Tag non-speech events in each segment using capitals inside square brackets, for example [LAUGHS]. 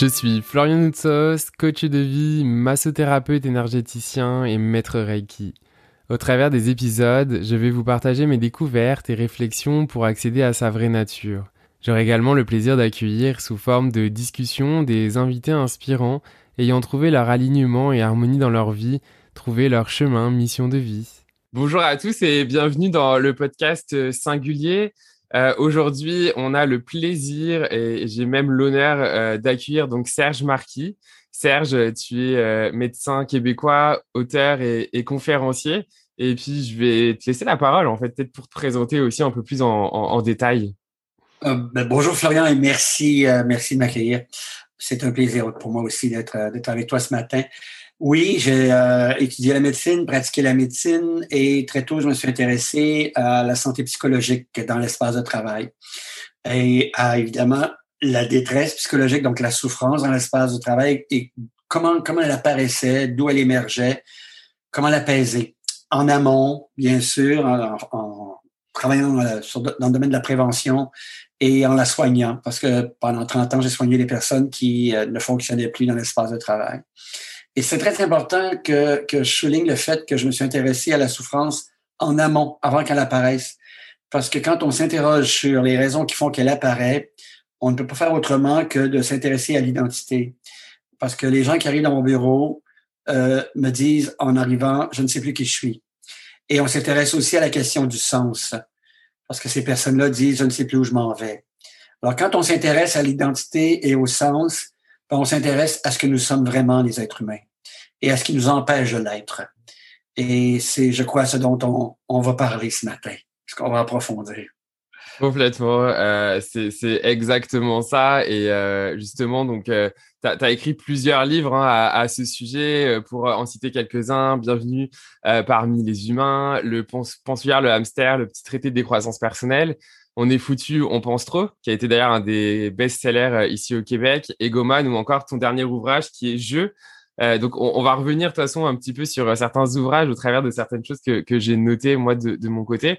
Je suis Florian Noutsos, coach de vie, massothérapeute énergéticien et maître Reiki. Au travers des épisodes, je vais vous partager mes découvertes et réflexions pour accéder à sa vraie nature. J'aurai également le plaisir d'accueillir sous forme de discussion des invités inspirants ayant trouvé leur alignement et harmonie dans leur vie, trouvé leur chemin, mission de vie. Bonjour à tous et bienvenue dans le podcast singulier. Euh, aujourd'hui, on a le plaisir et j'ai même l'honneur euh, d'accueillir donc Serge Marquis. Serge, tu es euh, médecin québécois, auteur et, conférencier. Et puis, je vais te laisser la parole, en fait, peut-être pour te présenter aussi un peu plus en, détail. Ben, bonjour Florian et merci, merci de m'accueillir. C'est un plaisir pour moi aussi d'être avec toi ce matin. Oui, j'ai euh, étudié la médecine, pratiqué la médecine et très tôt, je me suis intéressé à la santé psychologique dans l'espace de travail et à évidemment la détresse psychologique, donc la souffrance dans l'espace de travail et comment, comment elle apparaissait, d'où elle émergeait, comment l'apaiser. En amont, bien sûr, en, travaillant dans, dans, le domaine de la prévention et en la soignant, parce que pendant 30 ans, j'ai soigné des personnes qui euh, ne fonctionnaient plus dans l'espace de travail. Et c'est très important que, que je souligne le fait que je me suis intéressé à la souffrance en amont, avant qu'elle apparaisse. Parce que quand on s'interroge sur les raisons qui font qu'elle apparaît, on ne peut pas faire autrement que de s'intéresser à l'identité. Parce que les gens qui arrivent dans mon bureau euh, me disent en arrivant, je ne sais plus qui je suis. Et on s'intéresse aussi à la question du sens. Parce que ces personnes-là disent, je ne sais plus où je m'en vais. Alors, quand on s'intéresse à l'identité et au sens, ben, on s'intéresse à ce que nous sommes vraiment les êtres humains et à ce qui nous empêche de l'être. Et c'est, je crois, ce dont on, on va parler ce matin, ce qu'on va approfondir. Complètement, euh, c'est exactement ça. Et euh, justement, donc, euh, tu as, écrit plusieurs livres hein, à, à, ce sujet. Euh, pour en citer quelques-uns, Bienvenue euh, parmi les humains, Le pensuaire, le hamster, le petit traité de décroissance personnelle. On est foutu, on pense trop, qui a été d'ailleurs un des best-sellers ici au Québec, Egoman ou encore ton dernier ouvrage qui est Jeu, euh, donc, on, va revenir de toute façon un petit peu sur euh, certains ouvrages au travers de certaines choses que, que j'ai notées moi de, de mon côté.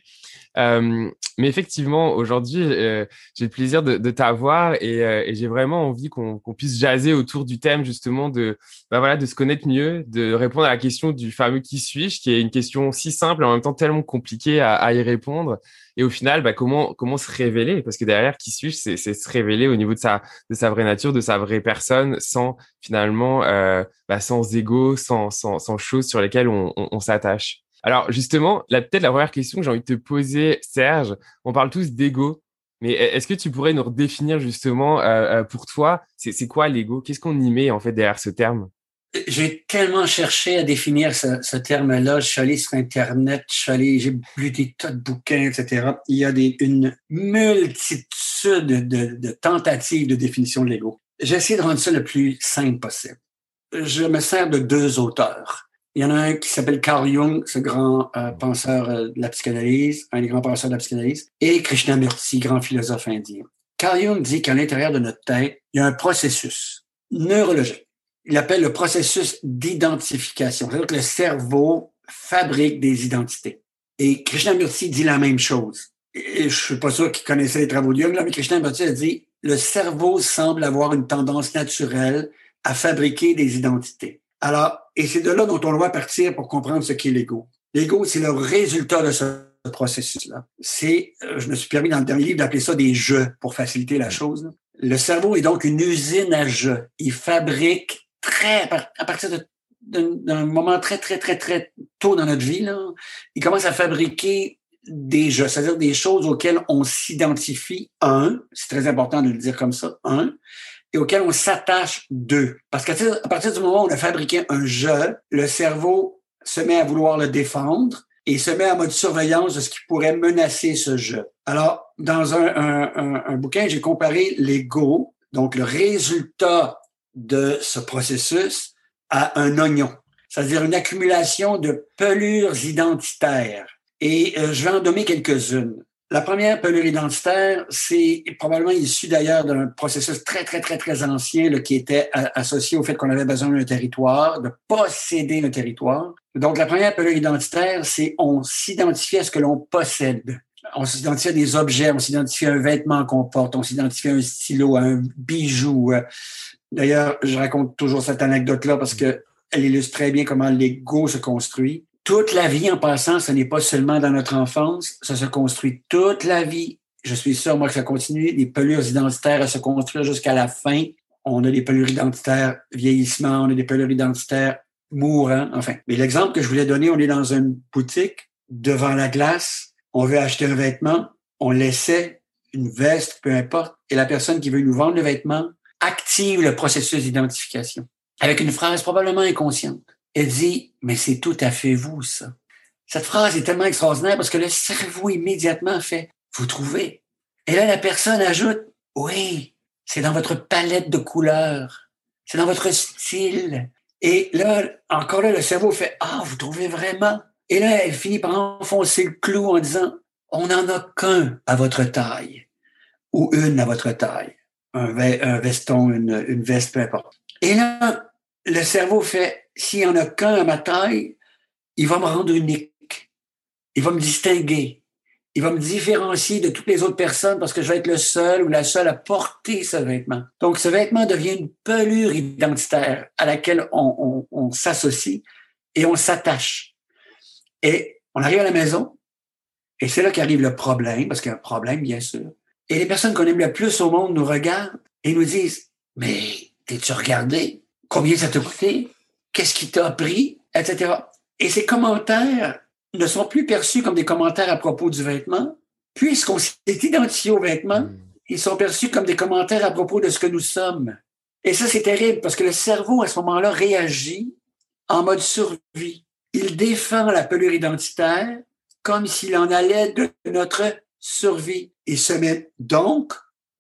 Euh, mais effectivement, aujourd'hui, j'ai le plaisir de, de t'avoir et, j'ai vraiment envie qu'on puisse jaser autour du thème justement de, bah voilà, de se connaître mieux, de répondre à la question du fameux qui suis-je, qui est une question si simple et en même temps tellement compliquée à y répondre. Et au final, bah, comment comment se révéler? Parce que derrière, qui suis-je? C'est se révéler au niveau de sa de sa vraie nature, de sa vraie personne, sans finalement, euh, bah, sans ego, sans, sans sans choses sur lesquelles on, on, s'attache. Alors justement, peut-être la première question que j'ai envie de te poser, Serge, on parle tous d'ego, mais e-, est-ce que tu pourrais nous redéfinir justement euh, euh, pour toi, c'est quoi l'ego? Qu'est-ce qu'on y met en fait derrière ce terme? J'ai tellement cherché à définir ce, terme-là. Je suis allé sur Internet, j'ai lu des tas de bouquins, etc. Il y a des, une multitude de, de tentatives de définition de l'ego. J'ai essayé de rendre ça le plus simple possible. Je me sers de deux auteurs. Il y en a un qui s'appelle Carl Jung, ce grand euh, penseur euh, de la psychanalyse, un des grands penseurs de la psychanalyse, et Krishnamurti, grand philosophe indien. Carl Jung dit qu'à l'intérieur de notre tête, il y a un processus neurologique il appelle le processus d'identification. C'est-à-dire que le cerveau fabrique des identités. Et Krishnamurti dit la même chose. Et je suis pas sûr qu'il connaissait les travaux de Jung, là, mais Krishnamurti a dit le cerveau semble avoir une tendance naturelle à fabriquer des identités. Alors, et c'est de là dont on doit partir pour comprendre ce qu'est l'ego. L'ego, c'est le résultat de ce processus-là. C'est, euh, je me suis permis dans le dernier livre d'appeler ça des jeux pour faciliter la chose. Le cerveau est donc une usine à jeux. Il fabrique très, à partir d'un moment très, très, très, très tôt dans notre vie, là, il commence à fabriquer des jeux, c'est-à-dire des choses auxquelles on s'identifie, un, c'est très important de le dire comme ça, un, et auxquelles on s'attache, deux. Parce qu'à partir du moment où on a fabriqué un jeu, le cerveau se met à vouloir le défendre et se met en mode surveillance de ce qui pourrait menacer ce jeu. Alors, dans un, un bouquin, j'ai comparé l'ego, donc le résultat de ce processus à un oignon, c'est-à-dire une accumulation de pelures identitaires. Et euh, je vais en nommer quelques-unes. La première pelure identitaire, c'est probablement issu d'ailleurs d'un processus très, très, très, très ancien qui était associé au fait qu'on avait besoin d'un territoire, de posséder un territoire. Donc, la première pelure identitaire, c'est on s'identifie à ce que l'on possède. On s'identifie à des objets, on s'identifie à un vêtement qu'on porte, on s'identifie à un stylo, à un bijou. D'ailleurs, je raconte toujours cette anecdote-là parce que elle illustre très bien comment l'ego se construit toute la vie en passant, ce n'est pas seulement dans notre enfance, ça se construit toute la vie. Je suis sûr, moi, que ça continue, des pelures identitaires à se construire jusqu'à la fin. On a des pelures identitaires vieillissement, on a des pelures identitaires mourant, enfin. Mais l'exemple que je voulais donner, on est dans une boutique, devant la glace, on veut acheter un vêtement, on laissait une veste, peu importe, et la personne qui veut nous vendre le vêtement active le processus d'identification avec une phrase probablement inconsciente. Elle dit, mais c'est tout à fait vous, ça. Cette phrase est tellement extraordinaire parce que le cerveau immédiatement fait, vous trouvez? Et là, la personne ajoute, oui, c'est dans votre palette de couleurs, c'est dans votre style. Et là, encore là, le cerveau fait, ah, vous trouvez vraiment? Et là, elle finit par enfoncer le clou en disant, on n'en a qu'un à votre taille ou une à votre taille. Un, veston, une, une veste, peu importe. Et là, le cerveau fait, s'il n'y en a qu'un à ma taille, il va me rendre unique. Il va me distinguer. Il va me différencier de toutes les autres personnes parce que je vais être le seul ou la seule à porter ce vêtement. Donc, ce vêtement devient une pelure identitaire à laquelle on, on s'associe et on s'attache. Et on arrive à la maison, et c'est là qu'arrive le problème, parce qu'il y a un problème, bien sûr. Et les personnes qu'on aime le plus au monde nous regardent et nous disent, mais t'es-tu regardé? Combien ça t'a coûté? qu'est-ce qui t'a pris, etc. Et ces commentaires ne sont plus perçus comme des commentaires à propos du vêtement, puisqu'on s'est identifié au vêtement, hmm. ils sont perçus comme des commentaires à propos de ce que nous sommes. Et ça, c'est terrible parce que le cerveau, à ce moment-là, réagit en mode survie. Il défend la pelure identitaire comme s'il en allait de notre survie. Il se met donc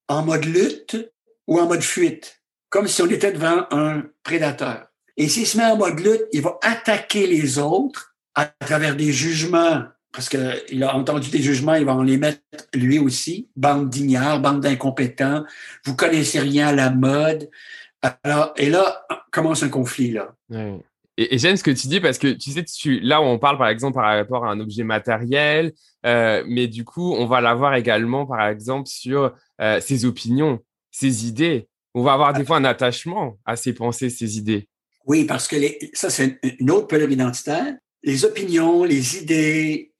en mode lutte ou en mode fuite, comme si on était devant un prédateur. Et s'il se met en mode lutte, il va attaquer les autres à travers des jugements, parce qu'il a entendu des jugements, il va en les mettre lui aussi. Bande d'ignards, bande d'incompétents, vous connaissez rien à la mode. Alors, et là, commence un conflit, là. Et, j'aime ce que tu dis parce que tu sais, tu, là, on parle par exemple par rapport à un objet matériel, euh, mais du coup, on va l'avoir également, par exemple, sur euh, ses opinions, ses idées. On va avoir des fois un attachement à ses pensées, ses idées. Oui, parce que ça, c'est une autre pelure identitaire. Les opinions, les idées,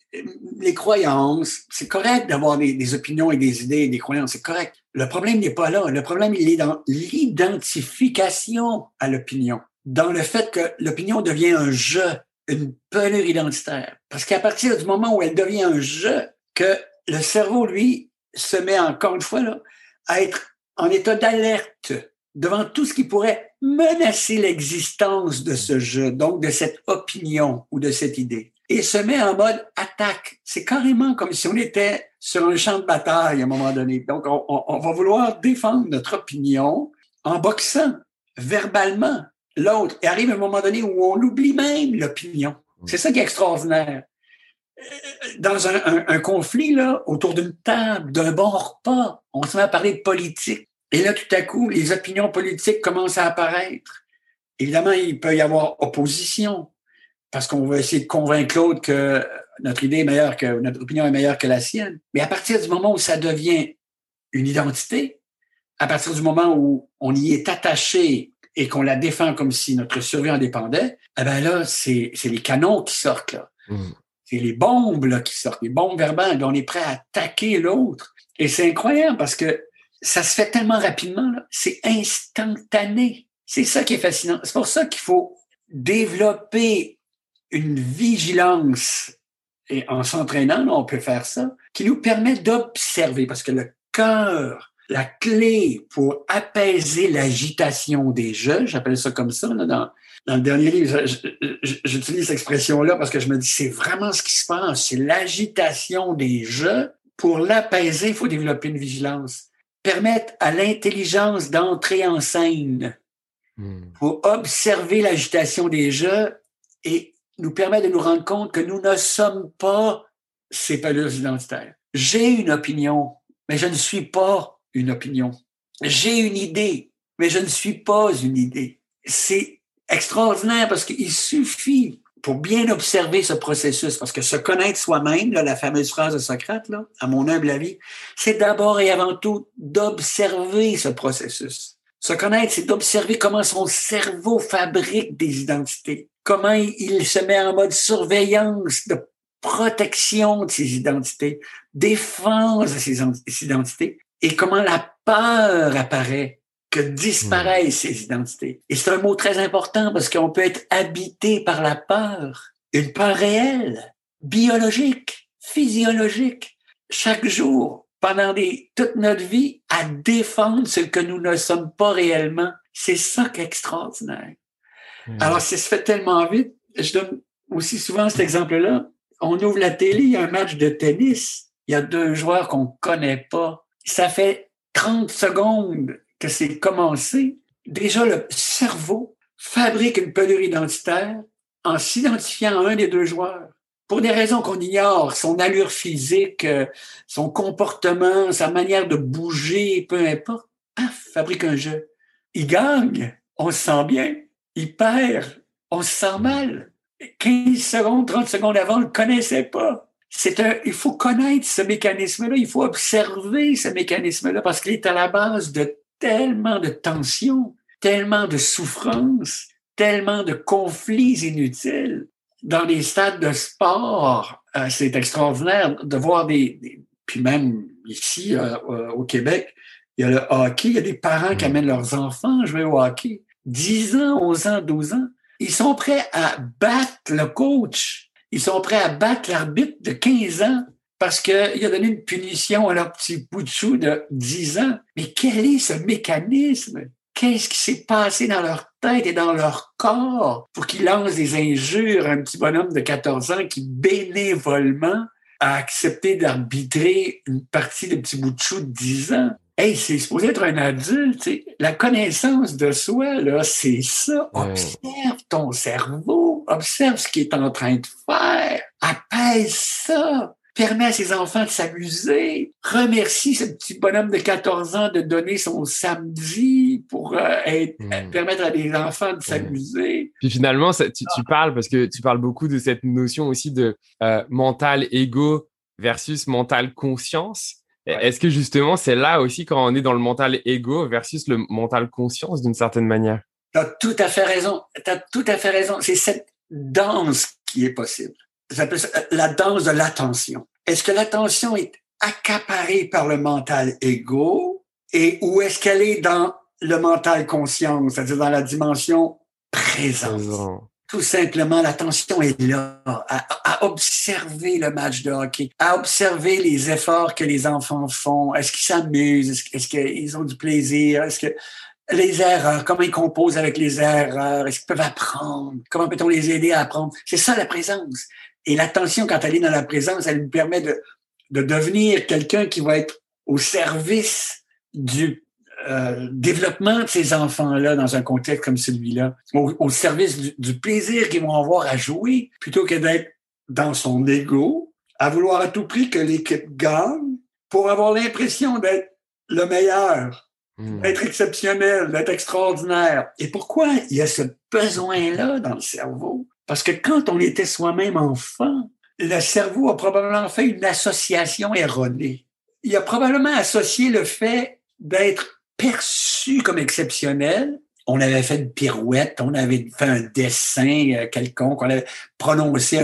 les croyances, c'est correct d'avoir des, opinions et des idées et des croyances, c'est correct. Le problème n'est pas là. Le problème, il est dans l'identification à l'opinion, dans le fait que l'opinion devient un jeu, une pelure identitaire. Parce qu'à partir du moment où elle devient un jeu, que le cerveau, lui, se met encore une fois là, à être en état d'alerte devant tout ce qui pourrait menacer l'existence de ce jeu, donc de cette opinion ou de cette idée, et se met en mode attaque. C'est carrément comme si on était sur un champ de bataille à un moment donné. Donc, on, va vouloir défendre notre opinion en boxant verbalement l'autre. Et arrive un moment donné où on oublie même l'opinion. C'est ça qui est extraordinaire. Dans un, un conflit, là, autour d'une table, d'un bon repas, on se met à parler de politique et là, tout à coup, les opinions politiques commencent à apparaître. Évidemment, il peut y avoir opposition parce qu'on va essayer de convaincre l'autre que notre idée est meilleure que notre opinion est meilleure que la sienne. Mais à partir du moment où ça devient une identité, à partir du moment où on y est attaché et qu'on la défend comme si notre survie en dépendait, eh ben là, c'est les canons qui sortent là. Mmh. C'est les bombes là, qui sortent, les bombes verbales. On est prêt à attaquer l'autre. Et c'est incroyable parce que ça se fait tellement rapidement, c'est instantané. C'est ça qui est fascinant. C'est pour ça qu'il faut développer une vigilance et en s'entraînant, on peut faire ça, qui nous permet d'observer, parce que le cœur, la clé pour apaiser l'agitation des jeux, j'appelle ça comme ça, là, dans, dans le dernier livre, j'utilise cette expression-là parce que je me dis, c'est vraiment ce qui se passe, c'est l'agitation des jeux. Pour l'apaiser, il faut développer une vigilance permettre à l'intelligence d'entrer en scène. hmm. pour observer l'agitation des jeux et nous permet de nous rendre compte que nous ne sommes pas ces pelures identitaires. J'ai une opinion, mais je ne suis pas une opinion. J'ai une idée, mais je ne suis pas une idée. C'est extraordinaire parce qu'il suffit pour bien observer ce processus, parce que se connaître soi-même, la fameuse phrase de Socrate, à mon humble avis, c'est d'abord et avant tout d'observer ce processus. Se connaître, c'est d'observer comment son cerveau fabrique des identités, comment il se met en mode surveillance, de protection de ses identités, défense de ses identités, et comment la peur apparaît, que disparaissent ces identités. Et c'est un mot très important parce qu'on peut être habité par la peur, une peur réelle, biologique, physiologique, chaque jour, pendant toute notre vie, à défendre ce que nous ne sommes pas réellement. C'est ça qui est extraordinaire. Hmm. Alors, ça se fait tellement vite. Je donne aussi souvent cet exemple-là. On ouvre la télé, il y a un match de tennis. Il y a deux joueurs qu'on connaît pas. Ça fait 30 secondes que c'est commencé. Déjà, le cerveau fabrique une pelure identitaire en s'identifiant à un des deux joueurs. Pour des raisons qu'on ignore, son allure physique, euh, son comportement, sa manière de bouger, peu importe, paf, fabrique un jeu. Il gagne, on se sent bien. Il perd, on se sent mal. 15 secondes, 30 secondes avant, on ne le connaissait pas. C'est un, il faut connaître ce mécanisme-là, il faut observer ce mécanisme-là parce qu'il est à la base de tellement de tensions, tellement de souffrances, tellement de conflits inutiles. Dans les stades de sport, euh, c'est extraordinaire de voir des, puis même ici euh, euh, au Québec, il y a le hockey, il y a des parents qui mm. amènent leurs enfants jouer au hockey. 10 ans, 11 ans, 12 ans. Ils sont prêts à battre le coach. Ils sont prêts à battre l'arbitre de 15 ans parce qu'il a donné une punition à leur petit bout de de 10 ans. Mais quel est ce mécanisme? Qu'est-ce qui s'est passé dans leur tête et dans leur corps pour qu'ils lancent des injures à un petit bonhomme de 14 ans qui bénévolement a accepté d'arbitrer une partie de petit bout de chou de 10 ans? Hey, c'est supposé être un adulte. La connaissance de soi, là, c'est ça. Observe ton cerveau. Observe ce qu'il est en train de faire. Apaise ça permet à ses enfants de s'amuser, remercie ce petit bonhomme de 14 ans de donner son samedi pour euh, hmm. permettre à des enfants de s'amuser. Puis finalement, tu, parles, parce que tu parles beaucoup de cette notion aussi de euh, mental égo versus mental conscience. Est-ce que justement, c'est là aussi quand on est dans le mental égo versus le mental conscience d'une certaine manière? Tu as tout à fait raison. Tu as tout à fait raison. C'est cette danse qui est possible. Ça la danse de l'attention. Est-ce que l'attention est accaparée par le mental égo et ou est-ce qu'elle est dans le mental conscience, c'est-à-dire dans la dimension présente? Tout simplement, l'attention est là, à, observer le match de hockey, à observer les efforts que les enfants font. Est-ce qu'ils s'amusent? Est-ce qu'ils ont du plaisir? Est-ce que les erreurs, comment ils composent avec les erreurs? Est-ce qu'ils peuvent apprendre? Comment peut-on les aider à apprendre? C'est ça la présence. Et l'attention, quand elle est dans la présence, elle nous permet de, de devenir quelqu'un qui va être au service du euh, développement de ces enfants-là dans un contexte comme celui-là, au, service du, plaisir qu'ils vont avoir à jouer, plutôt que d'être dans son ego, à vouloir à tout prix que l'équipe gagne pour avoir l'impression d'être le meilleur, hmm. d'être exceptionnel, d'être extraordinaire. Et pourquoi il y a ce besoin-là dans le cerveau? Parce que quand on était soi-même enfant, le cerveau a probablement fait une association erronée. Il a probablement associé le fait d'être perçu comme exceptionnel. On avait fait une pirouette, on avait fait un dessin euh, quelconque, on avait prononcé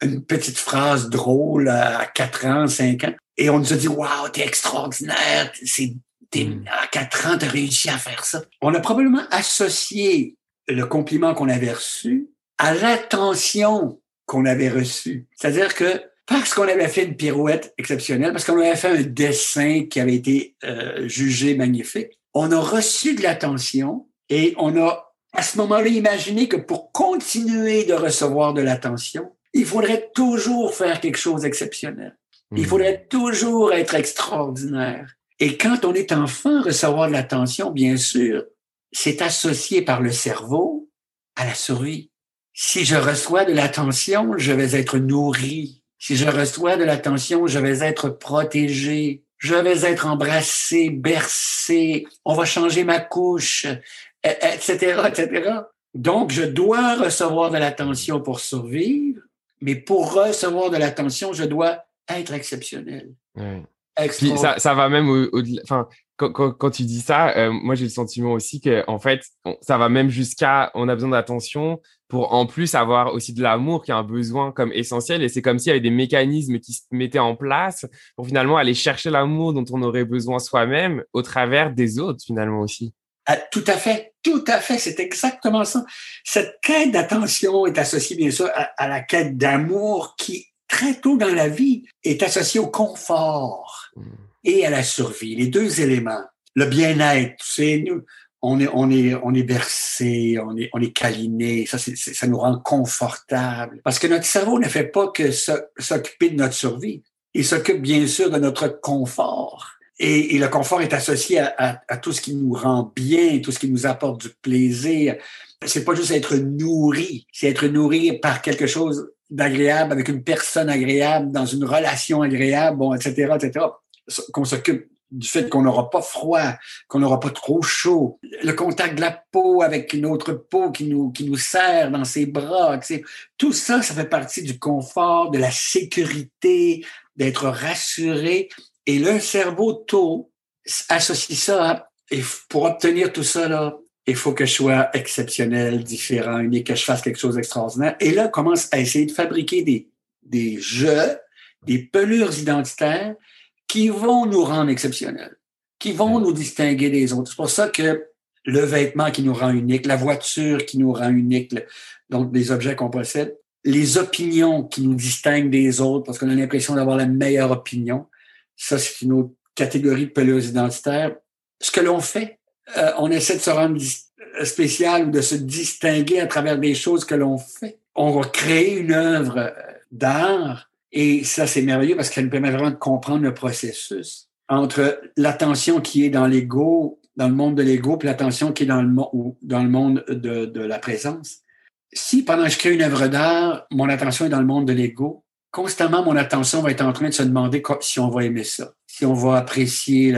une petite phrase drôle à 4 ans, 5 ans. Et on nous a dit, waouh, t'es extraordinaire, c'est, à 4 ans, t'as réussi à faire ça. On a probablement associé le compliment qu'on avait reçu à l'attention qu'on avait reçue. C'est-à-dire que parce qu'on avait fait une pirouette exceptionnelle, parce qu'on avait fait un dessin qui avait été euh, jugé magnifique, on a reçu de l'attention et on a à ce moment-là imaginé que pour continuer de recevoir de l'attention, il faudrait toujours faire quelque chose d'exceptionnel. Il hmm. faudrait toujours être extraordinaire. Et quand on est enfant, recevoir de l'attention, bien sûr, c'est associé par le cerveau à la survie. Si je reçois de l'attention, je vais être nourri. Si je reçois de l'attention, je vais être protégé. Je vais être embrassé, bercé. On va changer ma couche, etc., etc. Donc, je dois recevoir de l'attention pour survivre, mais pour recevoir de l'attention, je dois être exceptionnel. Puis ça, ça va même au-delà. enfin, quand, quand, quand, tu dis ça, euh, moi j'ai le sentiment aussi que en fait, ça va même jusqu'à on a besoin d'attention pour en plus avoir aussi de l'amour qui est un besoin comme essentiel. Et c'est comme s'il y avait des mécanismes qui se mettaient en place pour finalement aller chercher l'amour dont on aurait besoin soi-même au travers des autres finalement aussi. Ah, tout à fait, tout à fait, c'est exactement ça. Cette quête d'attention est associée bien sûr à, à la quête d'amour qui très tôt dans la vie est associée au confort. Et à la survie, les deux éléments. Le bien-être, c'est nous, on est, on est, on est bercé, on est, on est câliné, ça, ça nous rend confortable. Parce que notre cerveau ne fait pas que s'occuper de notre survie. Il s'occupe bien sûr de notre confort. Et, et le confort est associé à, à, tout ce qui nous rend bien, tout ce qui nous apporte du plaisir. C'est pas juste être nourri, c'est être nourri par quelque chose d'agréable, avec une personne agréable, dans une relation agréable, bon, etc., etc qu'on s'occupe du fait qu'on n'aura pas froid, qu'on n'aura pas trop chaud, le contact de la peau avec une autre peau qui nous, qui nous serre dans ses bras, tout ça, ça fait partie du confort, de la sécurité, d'être rassuré. Et le cerveau tôt associe ça et pour obtenir tout ça, là, il faut que je sois exceptionnel, différent, unique, que je fasse quelque chose d'extraordinaire. Et là, commence à essayer de fabriquer des, des jeux, des pelures identitaires qui vont nous rendre exceptionnels, qui vont nous distinguer des autres. C'est pour ça que le vêtement qui nous rend unique, la voiture qui nous rend unique, donc des objets qu'on possède, les opinions qui nous distinguent des autres parce qu'on a l'impression d'avoir la meilleure opinion. Ça, c'est une autre catégorie de pelouse identitaire. Ce que l'on fait, euh, on essaie de se rendre spécial ou de se distinguer à travers des choses que l'on fait. On va créer une œuvre d'art et ça, c'est merveilleux parce qu'elle nous permet vraiment de comprendre le processus entre l'attention qui est dans l'ego, dans le monde de l'ego, puis l'attention qui est dans le, dans le monde de, de la présence. Si pendant que je crée une œuvre d'art, mon attention est dans le monde de l'ego, constamment mon attention va être en train de se demander si on va aimer ça, si on va apprécier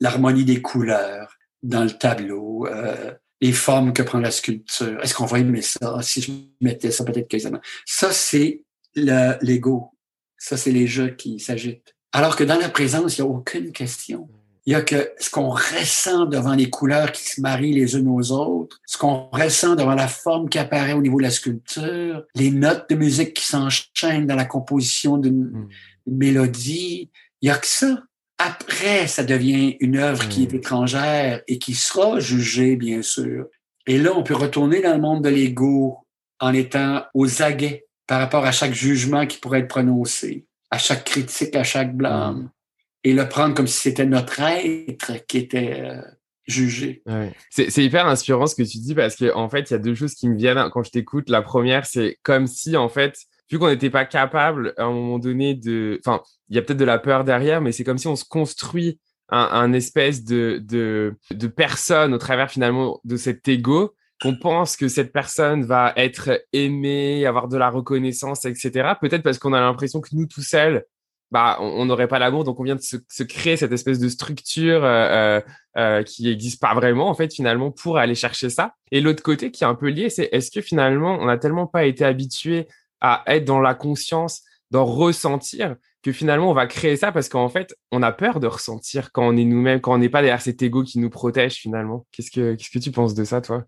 l'harmonie des couleurs dans le tableau, euh, les formes que prend la sculpture. Est-ce qu'on va aimer ça? Si je mettais ça, peut-être que ça, c'est l'ego. Ça, c'est les jeux qui s'agitent. Alors que dans la présence, il n'y a aucune question. Il y a que ce qu'on ressent devant les couleurs qui se marient les unes aux autres, ce qu'on ressent devant la forme qui apparaît au niveau de la sculpture, les notes de musique qui s'enchaînent dans la composition d'une hmm. mélodie. Il y a que ça. Après, ça devient une œuvre qui est hmm. étrangère et qui sera jugée, bien sûr. Et là, on peut retourner dans le monde de l'ego en étant aux aguets par rapport à chaque jugement qui pourrait être prononcé, à chaque critique, à chaque blâme, mm. et le prendre comme si c'était notre être qui était euh, jugé. C'est hyper inspirant ce que tu dis parce qu'en en fait, il y a deux choses qui me viennent quand je t'écoute. La première, c'est comme si, en fait, vu qu'on n'était pas capable à un moment donné de... Enfin, il y a peut-être de la peur derrière, mais c'est comme si on se construit un, espèce de, de, de personne au travers finalement de cet ego qu'on pense que cette personne va être aimée, avoir de la reconnaissance, etc. Peut-être parce qu'on a l'impression que nous tout seuls, bah, on n'aurait pas l'amour, donc on vient de se, créer cette espèce de structure euh, euh, euh, qui n'existe pas vraiment en fait finalement pour aller chercher ça. Et l'autre côté qui est un peu lié, c'est est-ce que finalement on n'a tellement pas été habitué à être dans la conscience, d'en ressentir, que finalement on va créer ça parce qu'en fait on a peur de ressentir quand on est nous-mêmes, quand on n'est pas derrière cet ego qui nous protège finalement? Qu'est-ce que qu'est-ce que tu penses de ça, toi?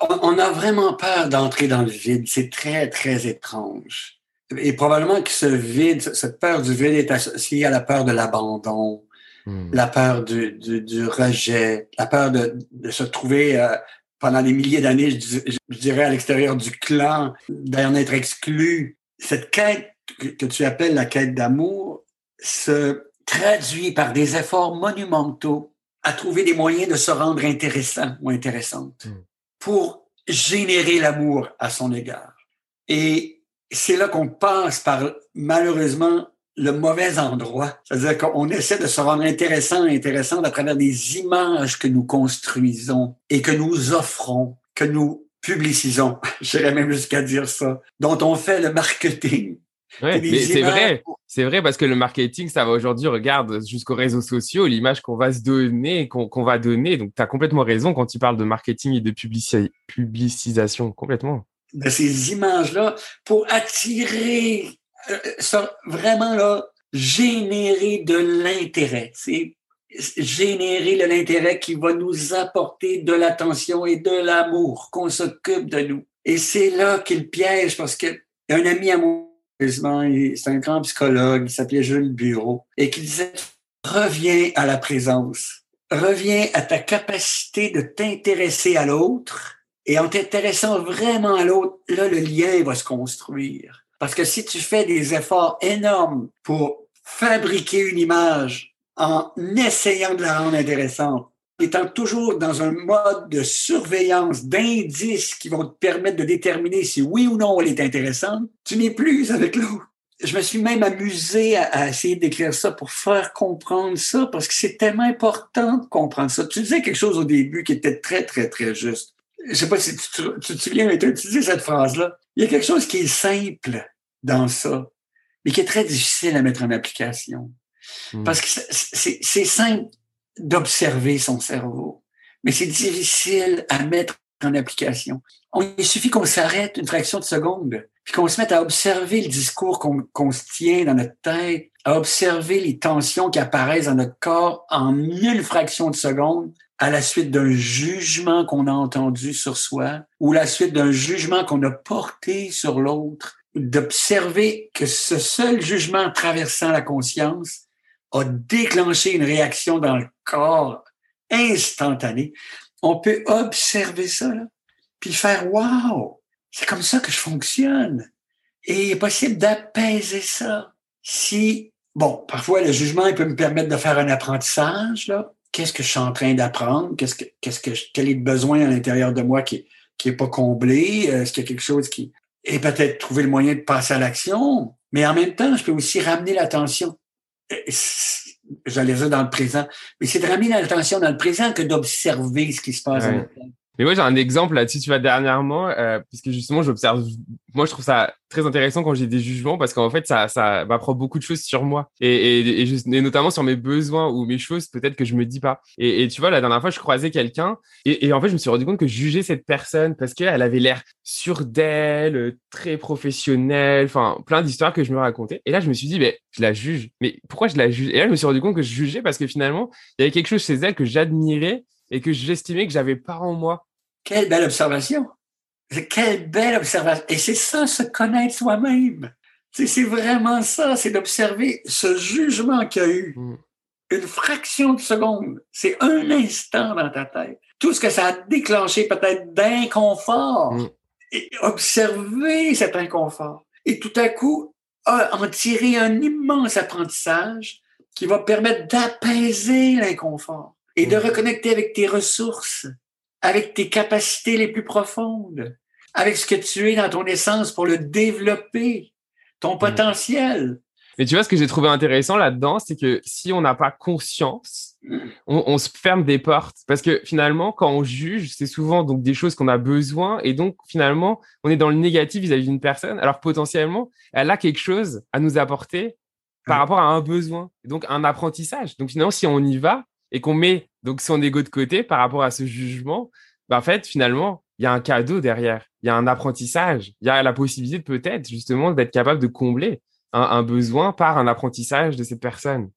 On a vraiment peur d'entrer dans le vide. C'est très, très étrange. Et probablement que ce vide, cette peur du vide est associée à la peur de l'abandon, hmm. la peur du, du, rejet, la peur de, de se trouver euh, pendant des milliers d'années, je, dirais, à l'extérieur du clan, d'en être exclu. Cette quête que tu appelles la quête d'amour se traduit par des efforts monumentaux à trouver des moyens de se rendre intéressant ou intéressante. Hmm pour générer l'amour à son égard. Et c'est là qu'on passe par, malheureusement, le mauvais endroit. C'est-à-dire qu'on essaie de se rendre intéressant, intéressant à travers des images que nous construisons et que nous offrons, que nous publicisons. [LAUGHS] J'irais même jusqu'à dire ça, dont on fait le marketing. Ouais, mais c'est vrai, c'est vrai parce que le marketing, ça va aujourd'hui, regarde jusqu'aux réseaux sociaux, l'image qu'on va se donner, qu'on va donner. Donc, tu as complètement raison quand tu parles de marketing et de publicisation, complètement. De ces images-là, pour attirer, euh, vraiment là, générer de l'intérêt. C'est générer de l'intérêt qui va nous apporter de l'attention et de l'amour, qu'on s'occupe de nous. Et c'est là qu'il piège parce que un ami à moi, c'est un grand psychologue, il s'appelait Jules Bureau, et qui disait, reviens à la présence, reviens à ta capacité de t'intéresser à l'autre, et en t'intéressant vraiment à l'autre, là, le lien va se construire. Parce que si tu fais des efforts énormes pour fabriquer une image en essayant de la rendre intéressante, étant toujours dans un mode de surveillance d'indices qui vont te permettre de déterminer si oui ou non elle est intéressante, tu n'es plus avec l'autre. Je me suis même amusé à, essayer d'écrire ça pour faire comprendre ça, parce que c'est tellement important de comprendre ça. Tu disais quelque chose au début qui était très, très, très juste. Je sais pas si tu, tu te souviens, mais tu as utilisé cette phrase-là. Il y a quelque chose qui est simple dans ça, mais qui est très difficile à mettre en application. Hmm. Parce que c'est simple d'observer son cerveau, mais c'est difficile à mettre en application. il suffit qu'on s'arrête une fraction de seconde, puis qu'on se mette à observer le discours qu'on se tient dans notre tête, à observer les tensions qui apparaissent dans notre corps en une fraction de seconde à la suite d'un jugement qu'on a entendu sur soi ou la suite d'un jugement qu'on a porté sur l'autre, d'observer que ce seul jugement traversant la conscience a déclenché une réaction dans le corps instantanée. On peut observer ça, là, puis faire Wow, c'est comme ça que je fonctionne. Et il est possible d'apaiser ça. Si, bon, parfois le jugement il peut me permettre de faire un apprentissage, là. Qu'est-ce que je suis en train d'apprendre? Qu'est-ce que, qu'est-ce que, quel est le besoin à l'intérieur de moi qui, qui est pas comblé? Est-ce qu'il y a quelque chose qui, et peut-être trouver le moyen de passer à l'action? Mais en même temps, je peux aussi ramener l'attention j'allais dire dans le présent, mais c'est de ramener l'attention dans le présent que d'observer ce qui se passe dans mais moi, j'ai un exemple là-dessus, tu vois, dernièrement, euh, puisque justement, j'observe, moi, je trouve ça très intéressant quand j'ai des jugements parce qu'en fait, ça, ça m'apprend beaucoup de choses sur moi et, et, et, notamment sur mes besoins ou mes choses peut-être que je me dis pas. Et, tu vois, la dernière fois, je croisais quelqu'un et, en fait, je me suis rendu compte que juger cette personne parce qu'elle avait l'air sûre d'elle, très professionnelle, enfin, plein d'histoires que je me racontais. Et là, je me suis dit, mais je la juge. Mais pourquoi je la juge? Et là, je me suis rendu compte que je jugeais parce que finalement, il y avait quelque chose chez elle que j'admirais et que j'estimais que j'avais pas en moi. Quelle belle observation. Quelle belle observation. Et c'est ça, se connaître soi-même. C'est vraiment ça, c'est d'observer ce jugement qu'il y a eu. Mm. Une fraction de seconde, c'est un instant dans ta tête. Tout ce que ça a déclenché peut-être d'inconfort. Mm. Et observer cet inconfort. Et tout à coup, en tirer un immense apprentissage qui va permettre d'apaiser l'inconfort et de mm. reconnecter avec tes ressources, avec tes capacités les plus profondes, avec ce que tu es dans ton essence pour le développer, ton mm. potentiel. Mais tu vois, ce que j'ai trouvé intéressant là-dedans, c'est que si on n'a pas conscience, mm. on, se ferme des portes. Parce que finalement, quand on juge, c'est souvent donc des choses qu'on a besoin. Et donc, finalement, on est dans le négatif vis-à-vis d'une personne. Alors, potentiellement, elle a quelque chose à nous apporter par mm. rapport à un besoin. Donc, un apprentissage. Donc, finalement, si on y va et qu'on met donc son ego de côté par rapport à ce jugement, bah, en fait, finalement, il y a un cadeau derrière, il y a un apprentissage, il y a la possibilité peut-être justement d'être capable de combler un, besoin par un apprentissage de cette personne.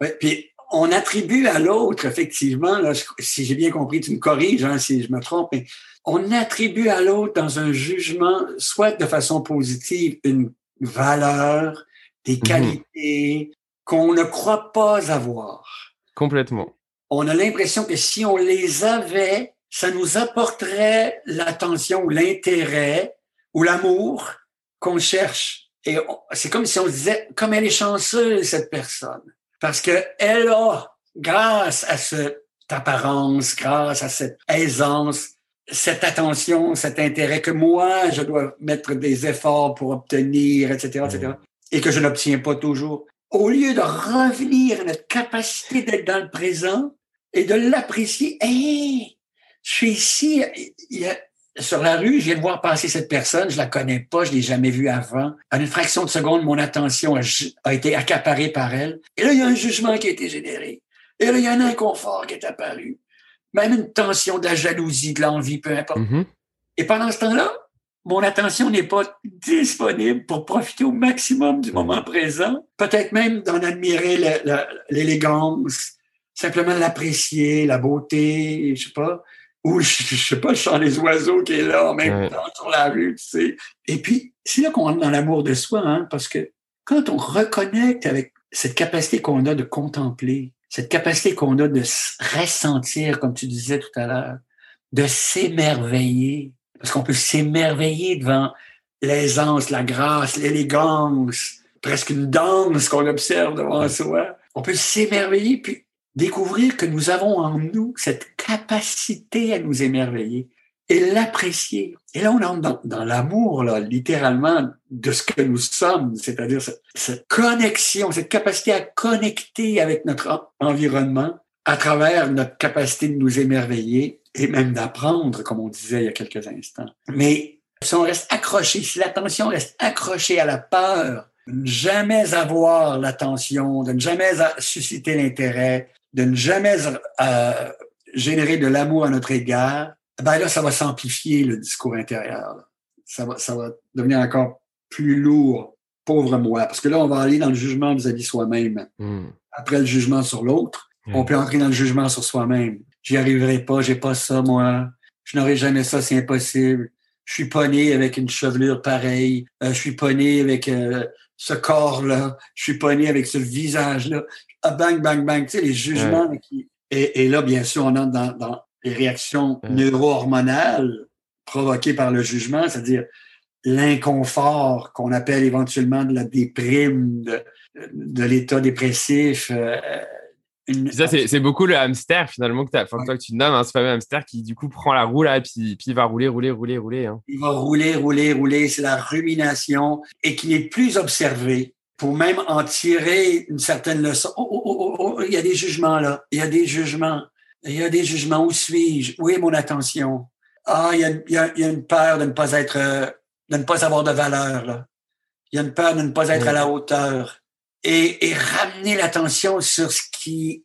Oui, puis on attribue à l'autre, effectivement, là, si j'ai bien compris, tu me corriges hein, si je me trompe, mais on attribue à l'autre dans un jugement, soit de façon positive, une valeur, des mhm. qualités qu'on ne croit pas avoir. Complètement on a l'impression que si on les avait, ça nous apporterait l'attention ou l'intérêt ou l'amour qu'on cherche. Et c'est comme si on disait, comme elle est chanceuse, cette personne, parce qu'elle a, grâce à cette apparence, grâce à cette aisance, cette attention, cet intérêt que moi, je dois mettre des efforts pour obtenir, etc., etc., et que je n'obtiens pas toujours. Au lieu de revenir à notre capacité d'être dans le présent et de l'apprécier, hey, je suis ici, il y a, sur la rue, je viens de voir passer cette personne, je la connais pas, je l'ai jamais vue avant. En une fraction de seconde, mon attention a, a, été accaparée par elle. Et là, il y a un jugement qui a été généré. Et là, il y a un inconfort qui est apparu. Même une tension de la jalousie, de l'envie, peu importe. Mm-hmm. Et pendant ce temps-là, mon attention n'est pas disponible pour profiter au maximum du moment présent, peut-être même d'en admirer l'élégance, simplement l'apprécier, la beauté, je sais pas, ou [LAUGHS] je, sais pas, le chant des oiseaux qui est là en même temps sur la rue, tu sais. Et puis, c'est là qu'on rentre dans l'amour de soi, hein, parce que quand on reconnecte avec cette capacité qu'on a de contempler, cette capacité qu'on a de ressentir, comme tu disais tout à l'heure, de s'émerveiller, parce qu'on peut s'émerveiller devant l'aisance, la grâce, l'élégance, presque une danse qu'on observe devant soi. On peut s'émerveiller puis découvrir que nous avons en nous cette capacité à nous émerveiller et l'apprécier. Et là, on entre dans, l'amour, là, littéralement, de ce que nous sommes, c'est-à-dire cette, cette, connexion, cette capacité à connecter avec notre environnement à travers notre capacité de nous émerveiller et même d'apprendre, comme on disait il y a quelques instants. Mais si on reste accroché, si l'attention reste accrochée à la peur, de ne jamais avoir l'attention, de ne jamais susciter l'intérêt, de ne jamais euh, générer de l'amour à notre égard, ben là, ça va s'amplifier le discours intérieur. Ça va, ça va devenir encore plus lourd. Pauvre moi. Parce que là, on va aller dans le jugement vis-à-vis soi-même. Hmm. Après le jugement sur l'autre, on peut entrer dans le jugement sur soi-même j'y arriverai pas, j'ai pas ça, moi. Je n'aurai jamais ça, c'est impossible. Je suis pas né avec une chevelure pareille. Euh, je suis pas né avec euh, ce corps-là. Je suis pas né avec ce visage-là. Ah, bang, bang, bang. Tu sais, les jugements qui... Et, et, là, bien sûr, on entre dans, dans les réactions neuro-hormonales provoquées par le jugement, c'est-à-dire l'inconfort qu'on appelle éventuellement de la déprime, de, de l'état dépressif, euh, ça, c'est beaucoup le hamster finalement que, as, toi, que tu nommes, hein, ce fameux hamster qui du coup prend la roue là, puis, puis il va rouler, rouler, rouler, rouler. Hein. Il va rouler, rouler, rouler. C'est la rumination et qui n'est plus observé pour même en tirer une certaine leçon. Oh, oh, oh, oh, il y a des jugements là. Il y a des jugements. Il y a des jugements. Où suis-je? Où est mon attention? Ah, il y, a, il, y a, il y a, une peur de ne pas être, de ne pas avoir de valeur là. Il y a une peur de ne pas être à la hauteur et, ramener l'attention sur ce qui,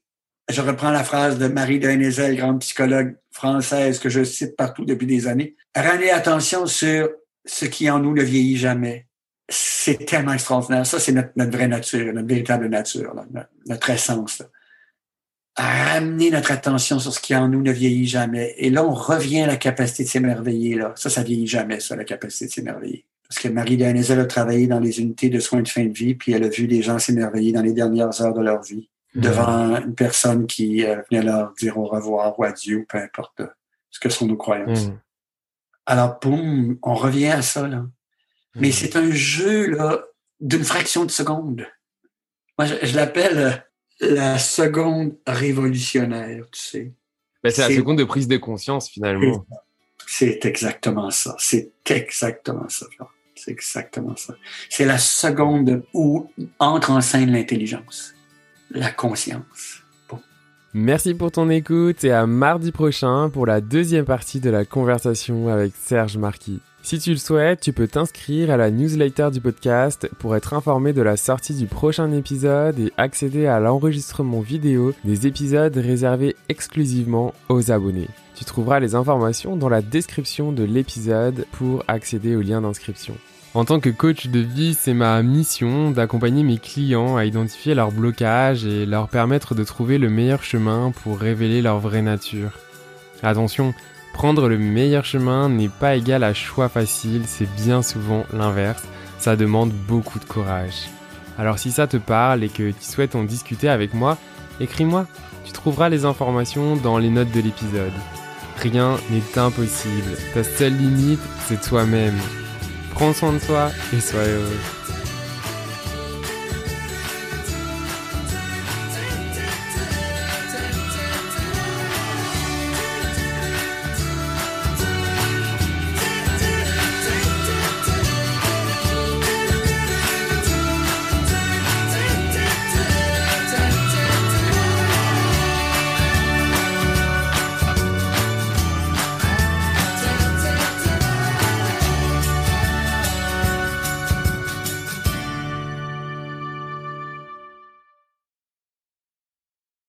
je reprends la phrase de Marie de grande psychologue française que je cite partout depuis des années, ramener l'attention sur ce qui en nous ne vieillit jamais. C'est tellement extraordinaire. Ça, c'est notre, notre, vraie nature, notre véritable nature, notre, essence. Ramener notre attention sur ce qui en nous ne vieillit jamais. Et là, on revient à la capacité de s'émerveiller. Là. Ça, ça vieillit jamais, ça, la capacité de s'émerveiller. Parce que Marie Hanézel a travaillé dans les unités de soins de fin de vie, puis elle a vu des gens s'émerveiller dans les dernières heures de leur vie mhm. devant une personne qui euh, venait leur dire au revoir ou adieu, peu importe ce que sont nos croyances. Mhm. Alors, boum, on revient à ça, là. Mais mhm. c'est un jeu, là, d'une fraction de seconde. Moi, je, l'appelle euh, la seconde révolutionnaire, tu sais. Ben, c'est la seconde de prise de conscience, finalement. C'est exactement ça. C'est exactement ça. C'est exactement ça. C'est la seconde où entre en scène l'intelligence, la conscience. Merci pour ton écoute et à mardi prochain pour la deuxième partie de la conversation avec Serge Marquis. Si tu le souhaites, tu peux t'inscrire à la newsletter du podcast pour être informé de la sortie du prochain épisode et accéder à l'enregistrement vidéo des épisodes réservés exclusivement aux abonnés. Tu trouveras les informations dans la description de l'épisode pour accéder au lien d'inscription. En tant que coach de vie, c'est ma mission d'accompagner mes clients à identifier leurs blocages et leur permettre de trouver le meilleur chemin pour révéler leur vraie nature. Attention, prendre le meilleur chemin n'est pas égal à choix facile, c'est bien souvent l'inverse. Ça demande beaucoup de courage. Alors si ça te parle et que tu souhaites en discuter avec moi, écris-moi. Tu trouveras les informations dans les notes de l'épisode. Rien n'est impossible. Ta seule limite, c'est toi-même. Prends soin de toi et sois heureux.